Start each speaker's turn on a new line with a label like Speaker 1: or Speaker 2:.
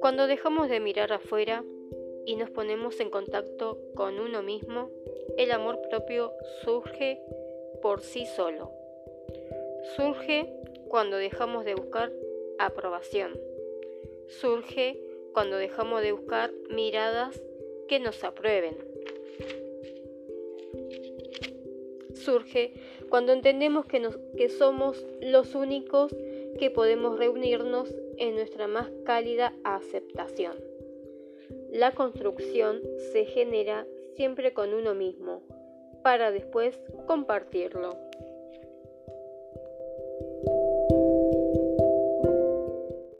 Speaker 1: Cuando dejamos de mirar afuera y nos ponemos en contacto con uno mismo, el amor propio surge por sí solo. Surge cuando dejamos de buscar aprobación. Surge cuando dejamos de buscar miradas que nos aprueben surge cuando entendemos que, nos, que somos los únicos que podemos reunirnos en nuestra más cálida aceptación. La construcción se genera siempre con uno mismo, para después compartirlo.